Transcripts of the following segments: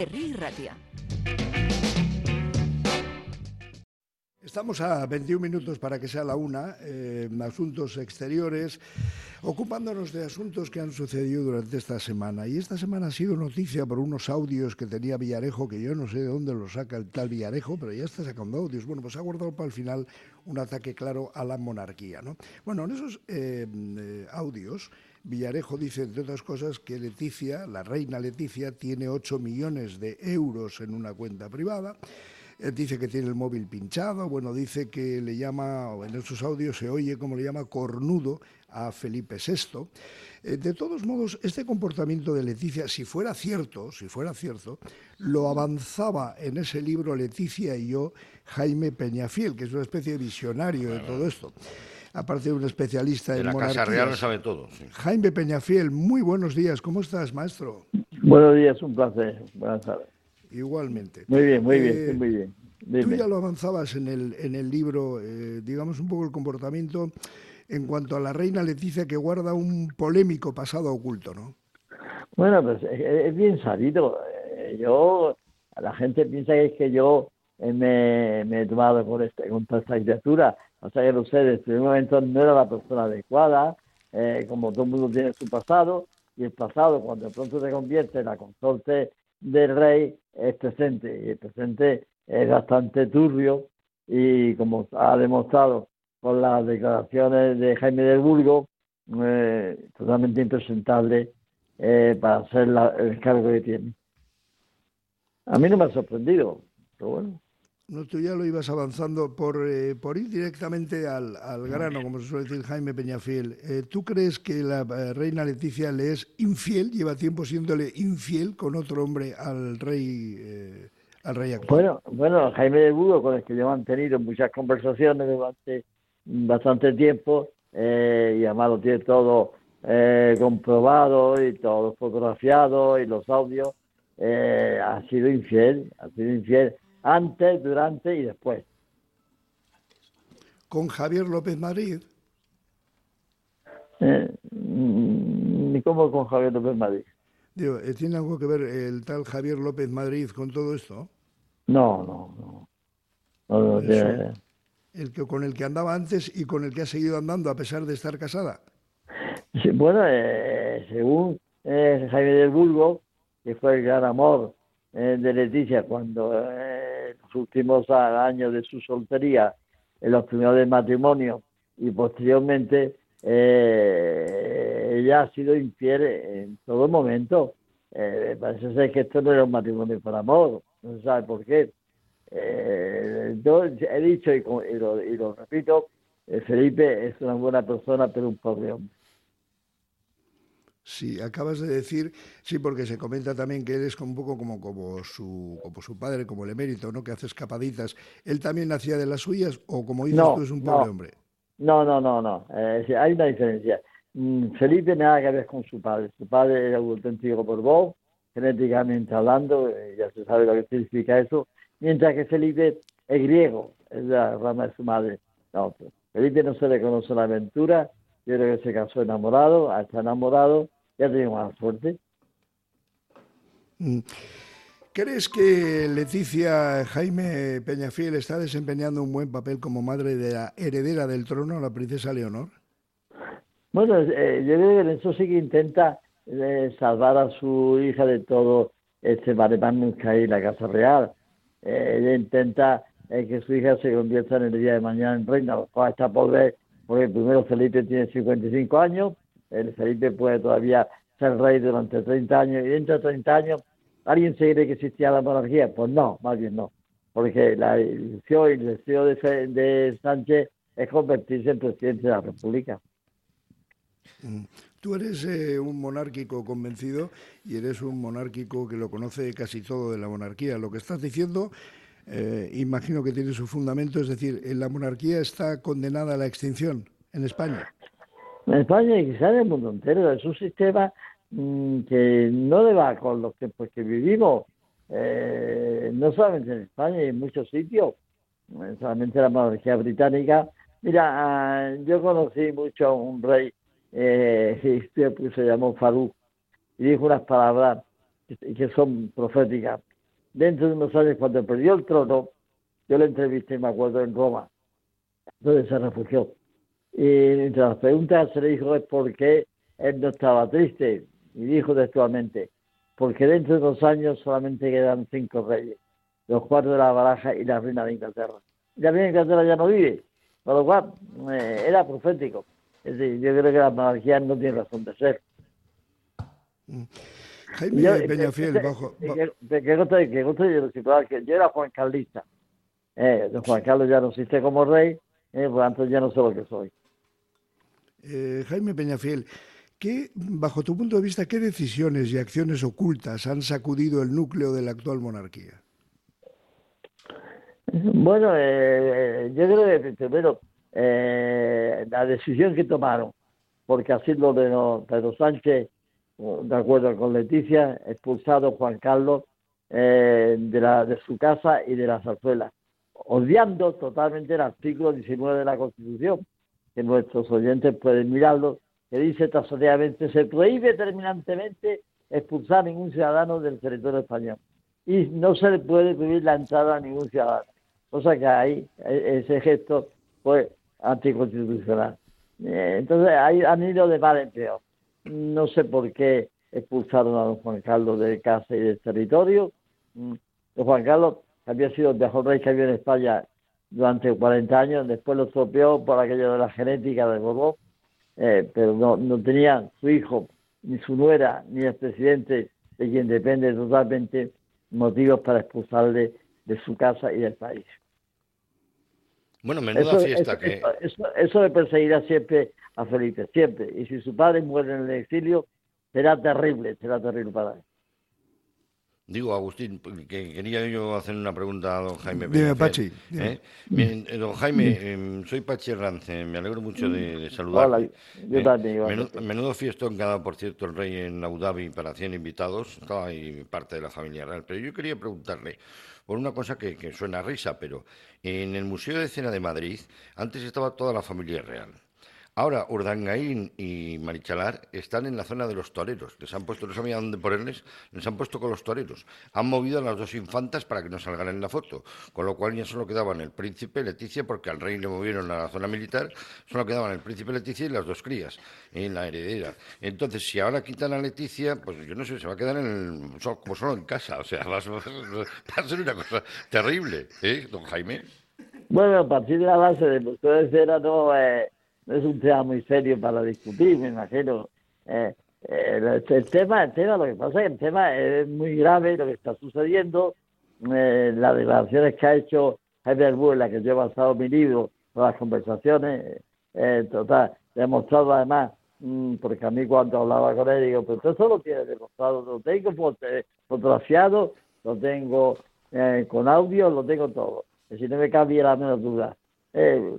Herri Ratia. Estamos a 21 minutos para que sea la una, eh, asuntos exteriores, ocupándonos de asuntos que han sucedido durante esta semana. Y esta semana ha sido noticia por unos audios que tenía Villarejo, que yo no sé de dónde los saca el tal Villarejo, pero ya está sacando audios. Bueno, pues ha guardado para el final un ataque claro a la monarquía. ¿no? Bueno, en esos eh, eh, audios, Villarejo dice, entre otras cosas, que Leticia, la reina Leticia, tiene 8 millones de euros en una cuenta privada dice que tiene el móvil pinchado, bueno, dice que le llama, en esos audios se oye como le llama cornudo a Felipe VI. Eh, de todos modos, este comportamiento de Leticia, si fuera cierto, si fuera cierto, lo avanzaba en ese libro Leticia y yo Jaime Peñafiel, que es una especie de visionario de todo esto. Aparte de un especialista en la Casa Real lo sabe todo. Jaime Peñafiel, muy buenos días. ¿Cómo estás, maestro? Buenos días, un placer. Buenas tardes. Igualmente. Muy bien, muy bien, eh, muy bien. Tú ya lo avanzabas en el, en el libro, eh, digamos un poco el comportamiento en cuanto a la reina Leticia que guarda un polémico pasado oculto, ¿no? Bueno, pues es bien sabido. Eh, yo, la gente piensa que es que yo me, he tomado con, este, con toda esta criatura. O sea que sé, desde un momento no era la persona adecuada, como todo el mundo tiene su pasado, y el pasado, cuando de pronto se convierte en la consorte del rey, es presente. Y el presente es bastante turbio y como ha demostrado con las declaraciones de Jaime del Burgo, eh, totalmente impresentable eh, para hacer el cargo que tiene. A mí no me ha sorprendido, pero bueno. No, tú ya lo ibas avanzando por, eh, por ir directamente al, grano, como se suele decir Jaime Peñafiel. ¿Tú crees que la reina Leticia le es infiel, lleva tiempo siéndole infiel con otro hombre al rey bueno, bueno, Jaime de Budo, con el que yo he mantenido muchas conversaciones durante bastante tiempo, eh, y además lo tiene todo eh, comprobado y todo fotografiado y los audios, eh, ha sido infiel, ha sido infiel antes, durante y después. ¿Con Javier López Madrid? Eh, ¿Ni cómo con Javier López Madrid? Eh, ¿tiene algo que ver el tal Javier López Madrid con todo esto? No, no, no. el que, con el que andaba antes y con el que ha seguido andando a pesar de estar casada. bueno, eh, según eh, Javier del Burgo, que fue el gran amor de Leticia cuando en los últimos años de su soltería, en los primeros del matrimonio y posteriormente ella ha sido infiel en todo momento. Eh, parece ser que esto no era un matrimonio por amor, no se sabe por qué. Eh, yo he dicho y, lo, repito, eh, Felipe es una buena persona, pero un pobre hombre. Sí, acabas de decir, sí, porque se comenta también que él es un poco como, como, su, como su padre, como el emérito, ¿no? Que hace escapaditas. ¿Él también hacía de las suyas o, como dices tú, es un pobre hombre? No, no, no, no. hay una diferencia. Mm, Felipe nada que ver con su padre. Su padre era un auténtico Borbón, genéticamente hablando, eh, ya se sabe lo que significa eso, mientras que Felipe es griego, es la rama de su madre. No, pues, Felipe no se le conoce la aventura, yo creo que se casó enamorado, está enamorado, ya tiene más suerte. Mm. ¿Crees que Leticia Jaime Peñafiel está desempeñando un buen papel como madre de la heredera del trono, la princesa Leonor? Bueno, eh, yo creo que eso sí que intenta eh, salvar a su hija de todo este maremán que hay en la Casa Real. Eh, ella intenta que su hija se convierta en el día de mañana en reina, lo está por ver, porque primero Felipe tiene 55 años, el Felipe puede todavía ser rey durante 30 años, y dentro de 30 años, ¿alguien se cree que existía la monarquía? Pues no, más bien no, porque la ilusión y el deseo de, de Sánchez es convertirse en presidente de la República. Mm. Tú eres eh, un monárquico convencido y eres un monárquico que lo conoce casi todo de la monarquía. Lo que estás diciendo, eh, imagino que tiene su fundamento, es decir, ¿la monarquía está condenada a la extinción en España? En España y quizás en el mundo entero. Es un sistema mm, que no le va con los tiempos que vivimos. Eh, no solamente en España, y en muchos sitios, solamente la monarquía británica. Mira, ah, yo conocí mucho a un rey eh, pues, se llamó Farú y dijo unas palabras que son proféticas. Dentro de unos años, cuando perdió el trono, yo le entrevisté, me acuerdo, en Roma, donde se refugió. Y entre las preguntas se le dijo es por qué él no estaba triste. Y dijo textualmente, porque dentro de dos años solamente quedan cinco reyes, los cuatro de la baraja y la reina de Inglaterra. Y la reina de Inglaterra ya no vive, por lo cual eh, era profético. Es decir, yo creo que la monarquía no tiene razón de ser. Mm. Jaime yo, Peñafiel, bajo... Que, que, que, yo era Juan Carlista. Eh, Juan Carlos ya no existe como rey, eh, por lo tanto ya no sé lo que soy. Eh, Jaime Peñafiel, ¿qué, bajo tu punto de vista, qué decisiones y acciones ocultas han sacudido el núcleo de la actual monarquía? Bueno, eh, yo creo que primero la decisión que tomaron, porque así lo de Pedro Sánchez, de acuerdo con Leticia, expulsado Juan Carlos de, la, de su casa y de la zarzuela, odiando totalmente el artículo 19 de la Constitución, que nuestros oyentes pueden mirarlo, que dice taxativamente se prohíbe terminantemente expulsar a ningún ciudadano del territorio español y no se le puede prohibir la entrada a ningún ciudadano. Cosa que ahí e, ese gesto fue anticonstitucional. Eh, entonces ahí han ido de mal en peor. No sé por qué expulsaron a don Juan Carlos de casa y del territorio. Mm, don Juan Carlos había sido el mejor rey que había en España durante 40 años, después lo estropeó por aquello de la genética de Borbón, eh, pero no, no tenía su hijo, ni su nuera, ni el presidente, de quien depende totalmente, motivos para expulsarle de su casa y del país. Bueno, menuda fiesta que... Eso, eso, le perseguirá siempre a Felipe, siempre. Y si su padre muere en el exilio, será terrible, será terrible para él. Digo, Agustín, que quería yo hacer una pregunta a don Jaime. Dime, Pachi. ¿Eh? Bien, eh, don Jaime, em, soy Pachi Herrance, me alegro mucho de, de Hola, yo ¿Eh? también. Menudo, menudo fiestón que ha dado, por cierto, el rey en Abu Dhabi para 100 invitados, estaba ahí parte de la familia real. Pero yo quería preguntarle por una cosa que, que suena a risa, pero en el Museo de Cena de Madrid antes estaba toda la familia real. Ahora, Urdangaín y Marichalar están en la zona de los toreros. Les han puesto, no sabía dónde ponerles, les han puesto con los toreros. Han movido a las dos infantas para que no salgan en la foto. Con lo cual ya solo quedaban el príncipe Leticia, porque al rey le movieron a la zona militar, solo quedaban el príncipe Leticia y las dos crías en la heredera. Entonces, si ahora quitan a Leticia, pues yo no sé, se va a quedar en como solo en casa. O sea, va, a ser una cosa terrible, ¿eh, don Jaime? Bueno, a partir de la base de ustedes era no... Eh es un tema muy serio para discutir, me imagino. Eh, eh, el, tema, el tema, lo que pasa es que el tema es muy grave, lo que está sucediendo, eh, las declaraciones que ha hecho Javier en la que yo he basado mi libro, las conversaciones, total, demostrado además, mm, porque a mí cuando hablaba con él, digo, pero usted solo tiene demostrado, lo tengo fotografiado, lo tengo con audio, lo tengo todo. Si no me cambia la menor duda. Eh,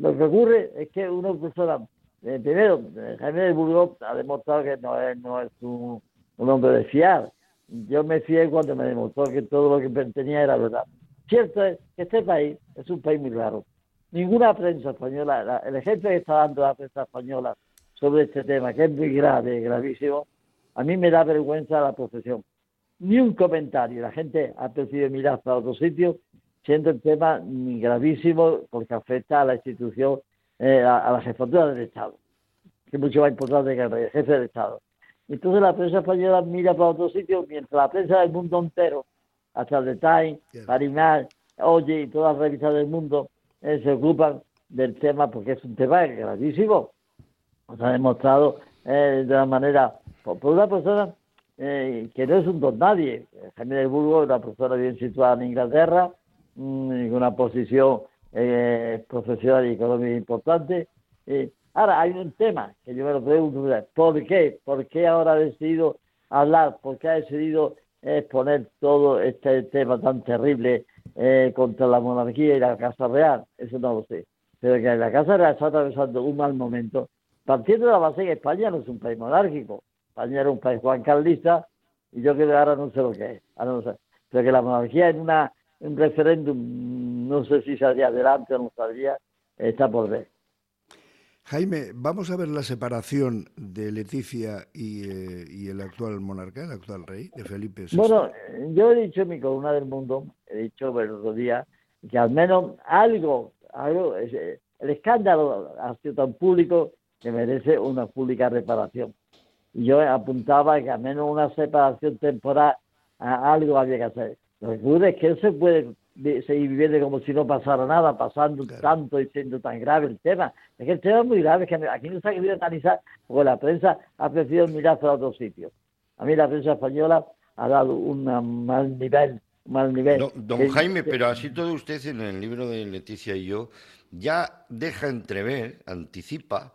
lo que ocurre es que una persona, eh, primero, Jaime de Burgos ha demostrado que no es, no es un, hombre de fiar. Yo me fié cuando me demostró que todo lo que tenía era verdad. Cierto es que este país es un país muy raro. Ninguna prensa española, el ejemplo que está dando la prensa española sobre este tema, que es muy grave, gravísimo, a mí me da vergüenza la profesión. Ni un comentario. La gente ha preferido mirar para otro sitio siendo el tema gravísimo porque afecta a la institución, eh, a, la jefatura del Estado, que es mucho más importante que el jefe del Estado. Entonces la prensa española mira para otro sitio, mientras la prensa del mundo entero, hasta el The Times, Parimar, Oye y todas las revistas del mundo, eh, se ocupan del tema porque es un tema gravísimo. Se ha demostrado eh, de una manera, por, una persona que no es un don nadie. Jaime de Burgos es una persona bien situada en Inglaterra, una posición eh, profesional y económica importante. Eh, ahora, hay un tema que yo me lo pregunto, ¿por qué? ¿Por qué ahora ha decidido hablar? ¿Por qué ha decidido exponer todo este tema tan terrible eh, contra la monarquía y la Casa Real? Eso no lo sé. Pero que la Casa Real está atravesando un mal momento, partiendo de la base que España no es un país monárquico. España era un país juan carlista y yo creo que ahora no sé lo que es. Ahora no sé. Pero que la monarquía en una un referéndum, no sé si saldría adelante o no saldría, está por ver. Jaime, vamos a ver la separación de Leticia y, eh, y, el actual monarca, el actual rey, de Felipe VI. Bueno, yo he dicho en mi columna del mundo, he dicho el otro día, que al menos algo, algo el escándalo ha sido tan público que merece una pública reparación. Y yo apuntaba que al menos una separación temporal, algo había que hacer. Lo que ocurre es que él se puede seguir viviendo como si no pasara nada, pasando tanto y siendo tan grave el tema. Es que el tema es muy grave, es que aquí no se ha querido analizar porque la prensa ha preferido mirar a otro sitio. A mí la prensa española ha dado un mal nivel. Mal nivel. don Jaime, pero así todo usted en el libro de Leticia y yo ya deja entrever, anticipa,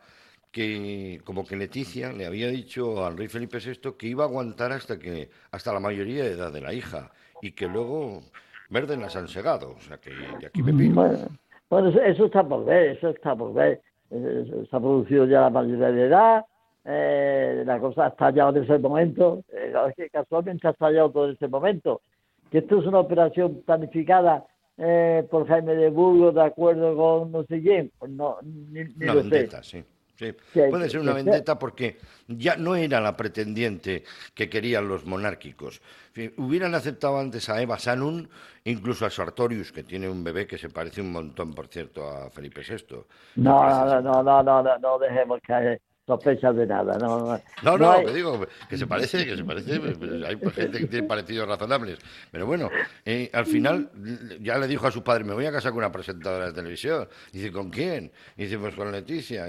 que como que Leticia le había dicho al rey Felipe VI que iba a aguantar hasta que hasta la mayoría de edad de la hija y que luego Verde las han segado, o sea que de aquí me pido. Bueno, eso, está por ver, eso está por ver. Se ha producido ya la mayoría de edad, eh, la cosa ha estallado en ese momento, eh, casualmente ha estallado todo en ese momento. Que esto es una operación planificada eh, por Jaime de Burgos de acuerdo con no sé quién, pues no, ni, ni lo sé. Sí. Sí, puede ser una vendetta porque ya no era la pretendiente que querían los monárquicos. Hubieran aceptado antes a Eva Sanun, incluso a Sartorius, que tiene un bebé que se parece un montón, por cierto, a Felipe VI. No, no, no, no, no, no, no, dejemos que sospechas de nada. No, no, no, no, no digo que se parece, que se parece. Hay gente que tiene parecidos razonables. Pero bueno, eh, al final ya le dijo a su padre: Me voy a casar con una presentadora de televisión. Dice: ¿Con quién? Dice: Pues con Leticia.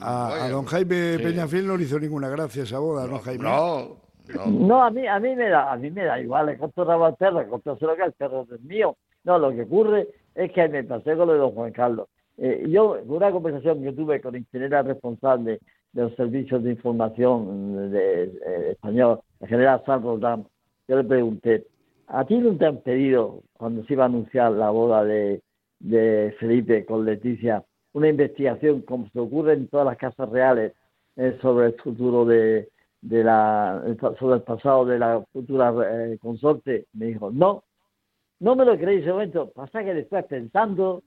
a, don Jaime Peñafiel no le hizo ninguna gracia esa boda, ¿no, Jaime? No. No, a mí, a mí me da, a mí me da igual, corto rabo al perro, que el perro es mío. No, lo que ocurre es que me pasé con lo de don Juan Carlos. Eh, yo, una conversación que tuve con el ingeniero responsable de los servicios de información de, eh, español, el general San Roldán, yo le pregunté, ¿a ti no te han pedido, cuando se iba a anunciar la boda de, Felipe con Leticia, una investigación como se ocurre en todas las casas reales eh, sobre el futuro de, la, sobre el pasado de la futura eh, consorte? Me dijo, no, no me lo creí en ese momento. Pasa que después pensando,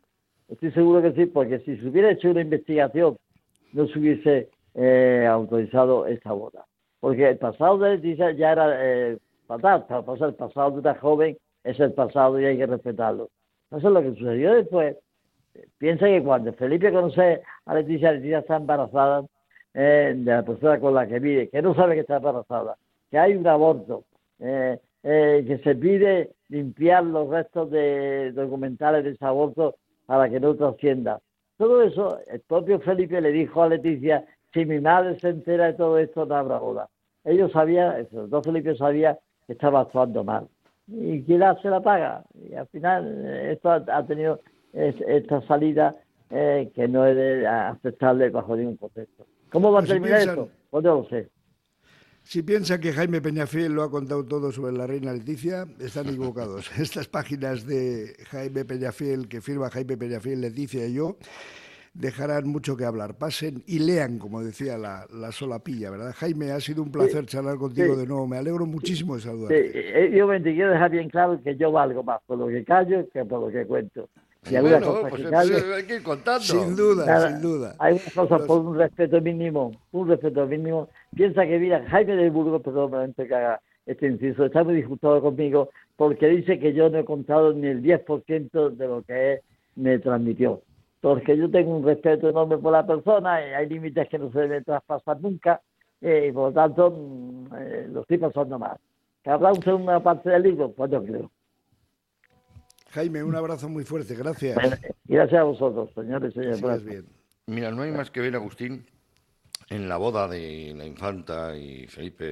estoy seguro que sí, porque si se hubiera hecho una investigación, no se hubiese eh, autorizado esta boda. Porque el pasado de Leticia ya era eh, fatal, el pasado de una joven es el pasado y hay que respetarlo. Eso es lo que sucedió después. Piensa que cuando Felipe conoce a Leticia, Leticia está embarazada eh, de la persona con la que vive, que no sabe que está embarazada, que hay un aborto, eh, eh, que se pide limpiar los restos de documentales de ese aborto para que no trascienda. Todo eso, el propio Felipe le dijo a Leticia si mi madre se entera de todo esto, no habrá boda. Ellos sabían, los dos Felipe sabía que estaba actuando mal. Y quién hace la paga. Y al final eh, esto ha, tenido esta salida eh, que no es aceptable bajo ningún contexto. ¿Cómo va a terminar esto? Pues no lo sé. Si piensan que Jaime Peñafiel lo ha contado todo sobre la reina Leticia, están equivocados. Estas páginas de Jaime Peñafiel, que firma Jaime Peñafiel, Leticia y yo, dejarán mucho que hablar. Pasen y lean, como decía la, la solapilla, ¿verdad? Jaime, ha sido un placer charlar contigo de nuevo. Me alegro muchísimo de saludarte. Sí, eh, yo me quiero dejar bien claro que yo valgo más por lo que callo que por lo que cuento. Y bueno, pues que hay que ir contando. Sin duda, sin duda. Hay una cosa por un respeto mínimo, un respeto mínimo. Piensa que, mira, Jaime de Burgos, perdón, que haga este inciso, está muy disgustado conmigo porque dice que yo no he contado ni el 10% de lo que él me transmitió porque yo tengo un respeto enorme por la persona y hay límites que no se deben traspasar nunca eh, y por lo tanto mm, eh, lo estoy pasando mal. ¿Que habrá una segunda parte del libro? Pues yo creo. Jaime, un abrazo muy fuerte, gracias. gracias a vosotros, señores y señores. bien. Mira, no hay más que ver, Agustín, en la boda de la infanta y Felipe